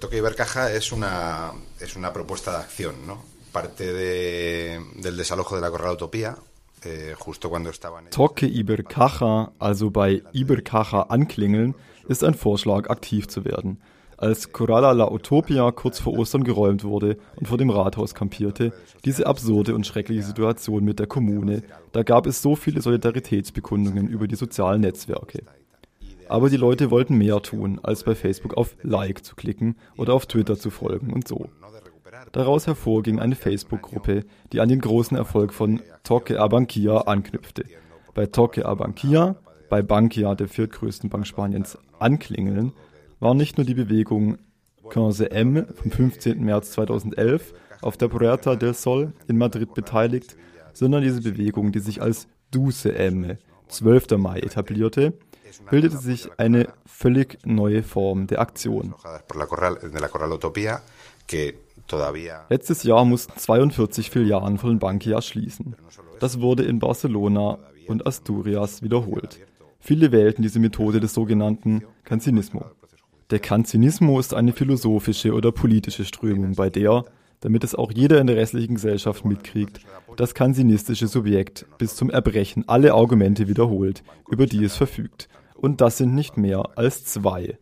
Toque Ibercaja es una, es una propuesta de acción, ¿no? Parte de, del desalojo de la Corral Utopía, eh, justo cuando estaban... Toque Ibercaja, also bei Ibercaja anklingeln, ist ein Vorschlag, aktiv zu werden. Als Coralla la Utopia kurz vor Ostern geräumt wurde und vor dem Rathaus kampierte, diese absurde und schreckliche Situation mit der Kommune, da gab es so viele Solidaritätsbekundungen über die sozialen Netzwerke. Aber die Leute wollten mehr tun, als bei Facebook auf Like zu klicken oder auf Twitter zu folgen und so. Daraus hervor ging eine Facebook-Gruppe, die an den großen Erfolg von Toque Abankia anknüpfte. Bei Toque Abankia, bei Bankia, der viertgrößten Bank Spaniens, anklingeln, war nicht nur die Bewegung 15M vom 15. März 2011 auf der Puerta del Sol in Madrid beteiligt, sondern diese Bewegung, die sich als Duce M, 12. Mai etablierte, bildete sich eine völlig neue Form der Aktion. Letztes Jahr mussten 42 Filialen von Bankia schließen. Das wurde in Barcelona und Asturias wiederholt. Viele wählten diese Methode des sogenannten Kanzinismo. Der Kanzinismo ist eine philosophische oder politische Strömung, bei der, damit es auch jeder in der restlichen Gesellschaft mitkriegt, das kanzinistische Subjekt bis zum Erbrechen alle Argumente wiederholt, über die es verfügt und das sind nicht mehr als zwei.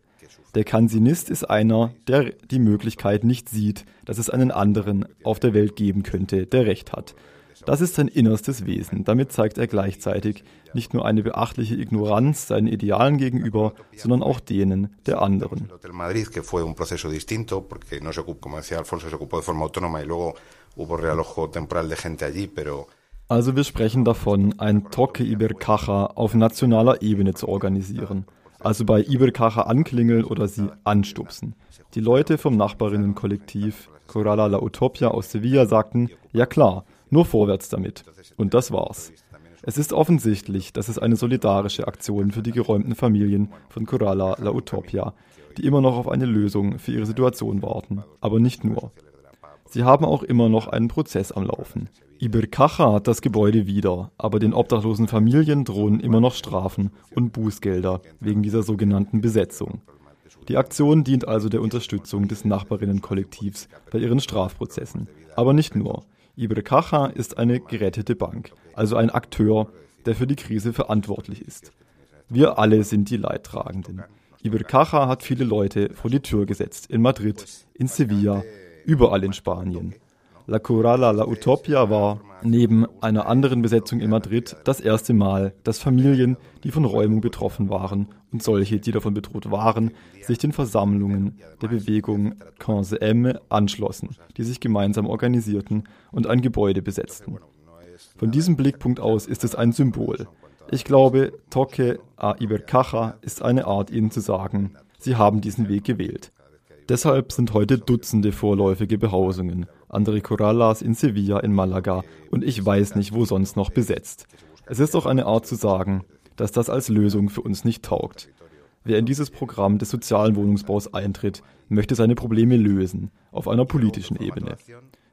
Der Kansinist ist einer, der die Möglichkeit nicht sieht, dass es einen anderen auf der Welt geben könnte, der Recht hat. Das ist sein innerstes Wesen. Damit zeigt er gleichzeitig nicht nur eine beachtliche Ignoranz seinen Idealen gegenüber, sondern auch denen der anderen. Also wir sprechen davon, ein Toque Ibercaja auf nationaler Ebene zu organisieren. Also bei Ibercaja anklingeln oder sie anstupsen. Die Leute vom Nachbarinnenkollektiv Corala la Utopia aus Sevilla sagten, ja klar, nur vorwärts damit. Und das war's. Es ist offensichtlich, dass es eine solidarische Aktion für die geräumten Familien von Corala la Utopia, die immer noch auf eine Lösung für ihre Situation warten. Aber nicht nur. Sie haben auch immer noch einen Prozess am Laufen. Ibercaja hat das Gebäude wieder, aber den obdachlosen Familien drohen immer noch Strafen und Bußgelder wegen dieser sogenannten Besetzung. Die Aktion dient also der Unterstützung des Nachbarinnenkollektivs bei ihren Strafprozessen. Aber nicht nur. Ibercaja ist eine gerettete Bank, also ein Akteur, der für die Krise verantwortlich ist. Wir alle sind die Leidtragenden. Ibercaja hat viele Leute vor die Tür gesetzt, in Madrid, in Sevilla, überall in Spanien. La Corala La Utopia war neben einer anderen Besetzung in Madrid das erste Mal, dass Familien, die von Räumung betroffen waren und solche, die davon bedroht waren, sich den Versammlungen der Bewegung Quinze M anschlossen, die sich gemeinsam organisierten und ein Gebäude besetzten. Von diesem Blickpunkt aus ist es ein Symbol. Ich glaube, Toque a Ibercaja ist eine Art, ihnen zu sagen, sie haben diesen Weg gewählt. Deshalb sind heute Dutzende vorläufige Behausungen, andere Corrallas in Sevilla, in Malaga und ich weiß nicht, wo sonst noch besetzt. Es ist doch eine Art zu sagen, dass das als Lösung für uns nicht taugt. Wer in dieses Programm des sozialen Wohnungsbaus eintritt, möchte seine Probleme lösen, auf einer politischen Ebene.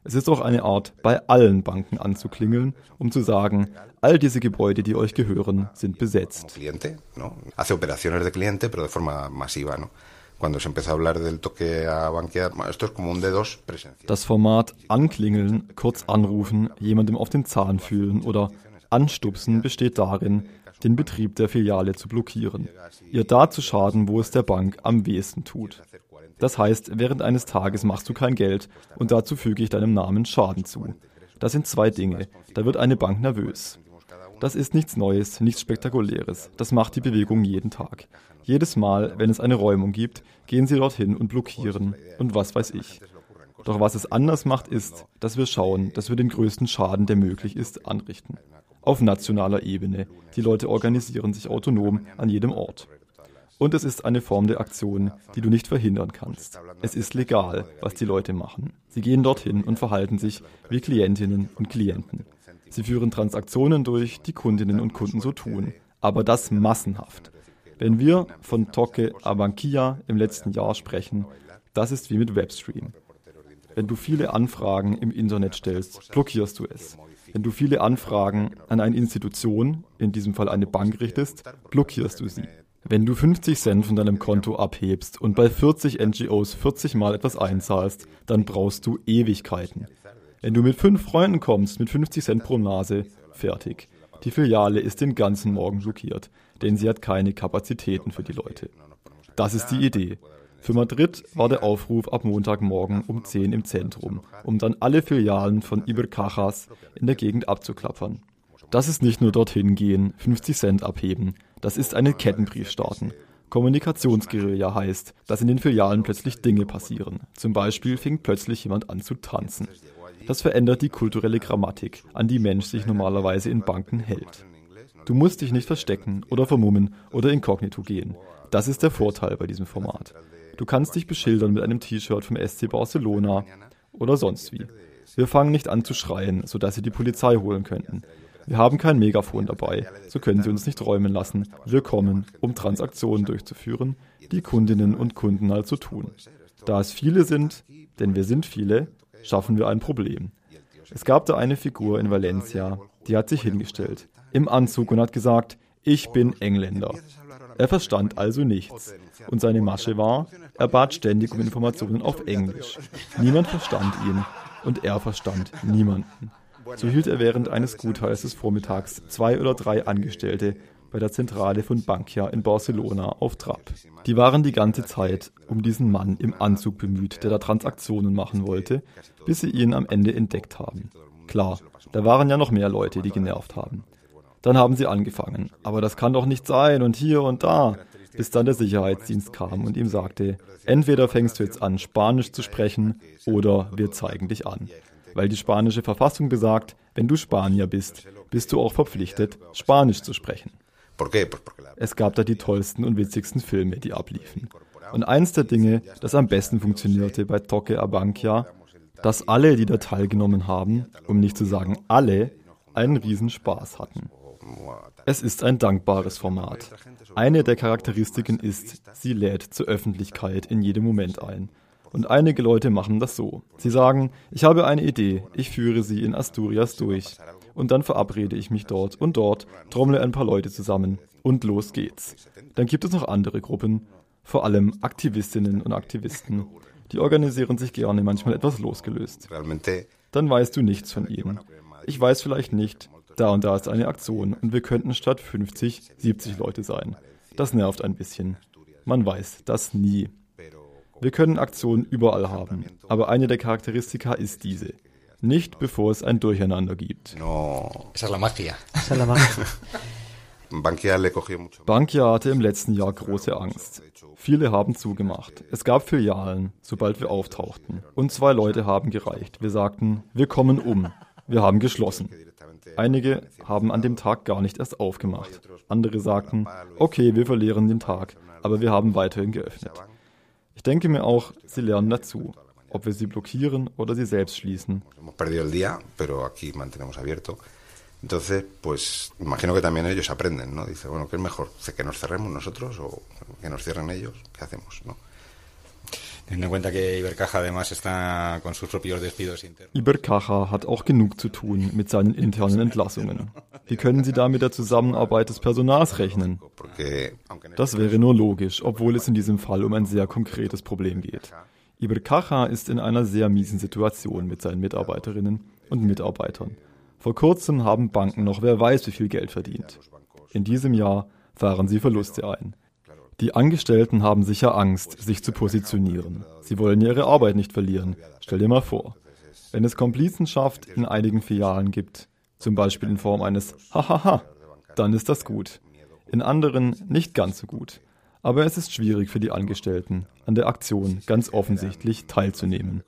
Es ist auch eine Art, bei allen Banken anzuklingeln, um zu sagen, all diese Gebäude, die euch gehören, sind besetzt. Das Format Anklingeln, kurz anrufen, jemandem auf den Zahn fühlen oder anstupsen besteht darin, den Betrieb der Filiale zu blockieren, ihr da zu schaden, wo es der Bank am wehesten tut. Das heißt, während eines Tages machst du kein Geld und dazu füge ich deinem Namen Schaden zu. Das sind zwei Dinge. Da wird eine Bank nervös. Das ist nichts Neues, nichts Spektakuläres. Das macht die Bewegung jeden Tag. Jedes Mal, wenn es eine Räumung gibt, gehen sie dorthin und blockieren und was weiß ich. Doch was es anders macht, ist, dass wir schauen, dass wir den größten Schaden, der möglich ist, anrichten. Auf nationaler Ebene. Die Leute organisieren sich autonom an jedem Ort. Und es ist eine Form der Aktion, die du nicht verhindern kannst. Es ist legal, was die Leute machen. Sie gehen dorthin und verhalten sich wie Klientinnen und Klienten. Sie führen Transaktionen durch, die Kundinnen und Kunden so tun. Aber das massenhaft. Wenn wir von Toque Abankia im letzten Jahr sprechen, das ist wie mit Webstream. Wenn du viele Anfragen im Internet stellst, blockierst du es. Wenn du viele Anfragen an eine Institution, in diesem Fall eine Bank, richtest, blockierst du sie. Wenn du 50 Cent von deinem Konto abhebst und bei 40 NGOs 40 Mal etwas einzahlst, dann brauchst du Ewigkeiten. Wenn du mit fünf Freunden kommst, mit 50 Cent pro Nase, fertig. Die Filiale ist den ganzen Morgen blockiert, denn sie hat keine Kapazitäten für die Leute. Das ist die Idee. Für Madrid war der Aufruf ab Montagmorgen um 10 im Zentrum, um dann alle Filialen von Ibercajas in der Gegend abzuklappern. Das ist nicht nur dorthin gehen, 50 Cent abheben, das ist einen Kettenbrief starten. Kommunikationsguerilla heißt, dass in den Filialen plötzlich Dinge passieren. Zum Beispiel fing plötzlich jemand an zu tanzen. Das verändert die kulturelle Grammatik, an die Mensch sich normalerweise in Banken hält. Du musst dich nicht verstecken oder vermummen oder inkognito gehen. Das ist der Vorteil bei diesem Format. Du kannst dich beschildern mit einem T-Shirt vom SC Barcelona oder sonst wie. Wir fangen nicht an zu schreien, sodass sie die Polizei holen könnten. Wir haben kein Megafon dabei, so können Sie uns nicht räumen lassen. Wir kommen, um Transaktionen durchzuführen, die Kundinnen und Kunden also tun. Da es viele sind, denn wir sind viele, schaffen wir ein Problem. Es gab da eine Figur in Valencia, die hat sich hingestellt, im Anzug und hat gesagt, ich bin Engländer. Er verstand also nichts. Und seine Masche war, er bat ständig um Informationen auf Englisch. Niemand verstand ihn und er verstand niemanden. So hielt er während eines Gutteils des Vormittags zwei oder drei Angestellte bei der Zentrale von Bankia in Barcelona auf Trab. Die waren die ganze Zeit um diesen Mann im Anzug bemüht, der da Transaktionen machen wollte, bis sie ihn am Ende entdeckt haben. Klar, da waren ja noch mehr Leute, die genervt haben. Dann haben sie angefangen, aber das kann doch nicht sein und hier und da, bis dann der Sicherheitsdienst kam und ihm sagte, entweder fängst du jetzt an, Spanisch zu sprechen oder wir zeigen dich an weil die spanische Verfassung besagt, wenn du Spanier bist, bist du auch verpflichtet, Spanisch zu sprechen. Es gab da die tollsten und witzigsten Filme, die abliefen. Und eins der Dinge, das am besten funktionierte bei Toque Abankia, dass alle, die da teilgenommen haben, um nicht zu sagen alle, einen Riesenspaß hatten. Es ist ein dankbares Format. Eine der Charakteristiken ist, sie lädt zur Öffentlichkeit in jedem Moment ein. Und einige Leute machen das so. Sie sagen, ich habe eine Idee, ich führe sie in Asturias durch. Und dann verabrede ich mich dort und dort, trommle ein paar Leute zusammen und los geht's. Dann gibt es noch andere Gruppen, vor allem Aktivistinnen und Aktivisten. Die organisieren sich gerne manchmal etwas losgelöst. Dann weißt du nichts von ihnen. Ich weiß vielleicht nicht, da und da ist eine Aktion und wir könnten statt 50 70 Leute sein. Das nervt ein bisschen. Man weiß das nie. Wir können Aktionen überall haben, aber eine der Charakteristika ist diese. Nicht bevor es ein Durcheinander gibt. No. Esa es la magia. Esa es la magia. Bankia hatte im letzten Jahr große Angst. Viele haben zugemacht. Es gab Filialen, sobald wir auftauchten. Und zwei Leute haben gereicht. Wir sagten, wir kommen um. Wir haben geschlossen. Einige haben an dem Tag gar nicht erst aufgemacht. Andere sagten, okay, wir verlieren den Tag, aber wir haben weiterhin geöffnet. Ich denke mir auch, sie lernen dazu, ob wir sie blockieren oder sie selbst schließen. Entonces, pues imagino que también ellos aprenden, ¿no? Dice, bueno, ¿qué es mejor? ¿Que nos cerremos nosotros o que nos cierren ellos? ¿Qué hacemos, no? Teniendo en cuenta que Ibercaja además está con sus propios despidos internos. Ibercaja hat auch genug zu tun mit seinen internen Entlassungen. Wie können Sie da mit der Zusammenarbeit des Personals rechnen? Das wäre nur logisch, obwohl es in diesem Fall um ein sehr konkretes Problem geht. Ibercaja ist in einer sehr miesen Situation mit seinen Mitarbeiterinnen und Mitarbeitern. Vor kurzem haben Banken noch wer weiß wie viel Geld verdient. In diesem Jahr fahren sie Verluste ein. Die Angestellten haben sicher Angst, sich zu positionieren. Sie wollen ihre Arbeit nicht verlieren. Stell dir mal vor. Wenn es Komplizenschaft in einigen Filialen gibt, zum Beispiel in Form eines Hahaha, dann ist das gut. In anderen nicht ganz so gut. Aber es ist schwierig für die Angestellten, an der Aktion ganz offensichtlich teilzunehmen.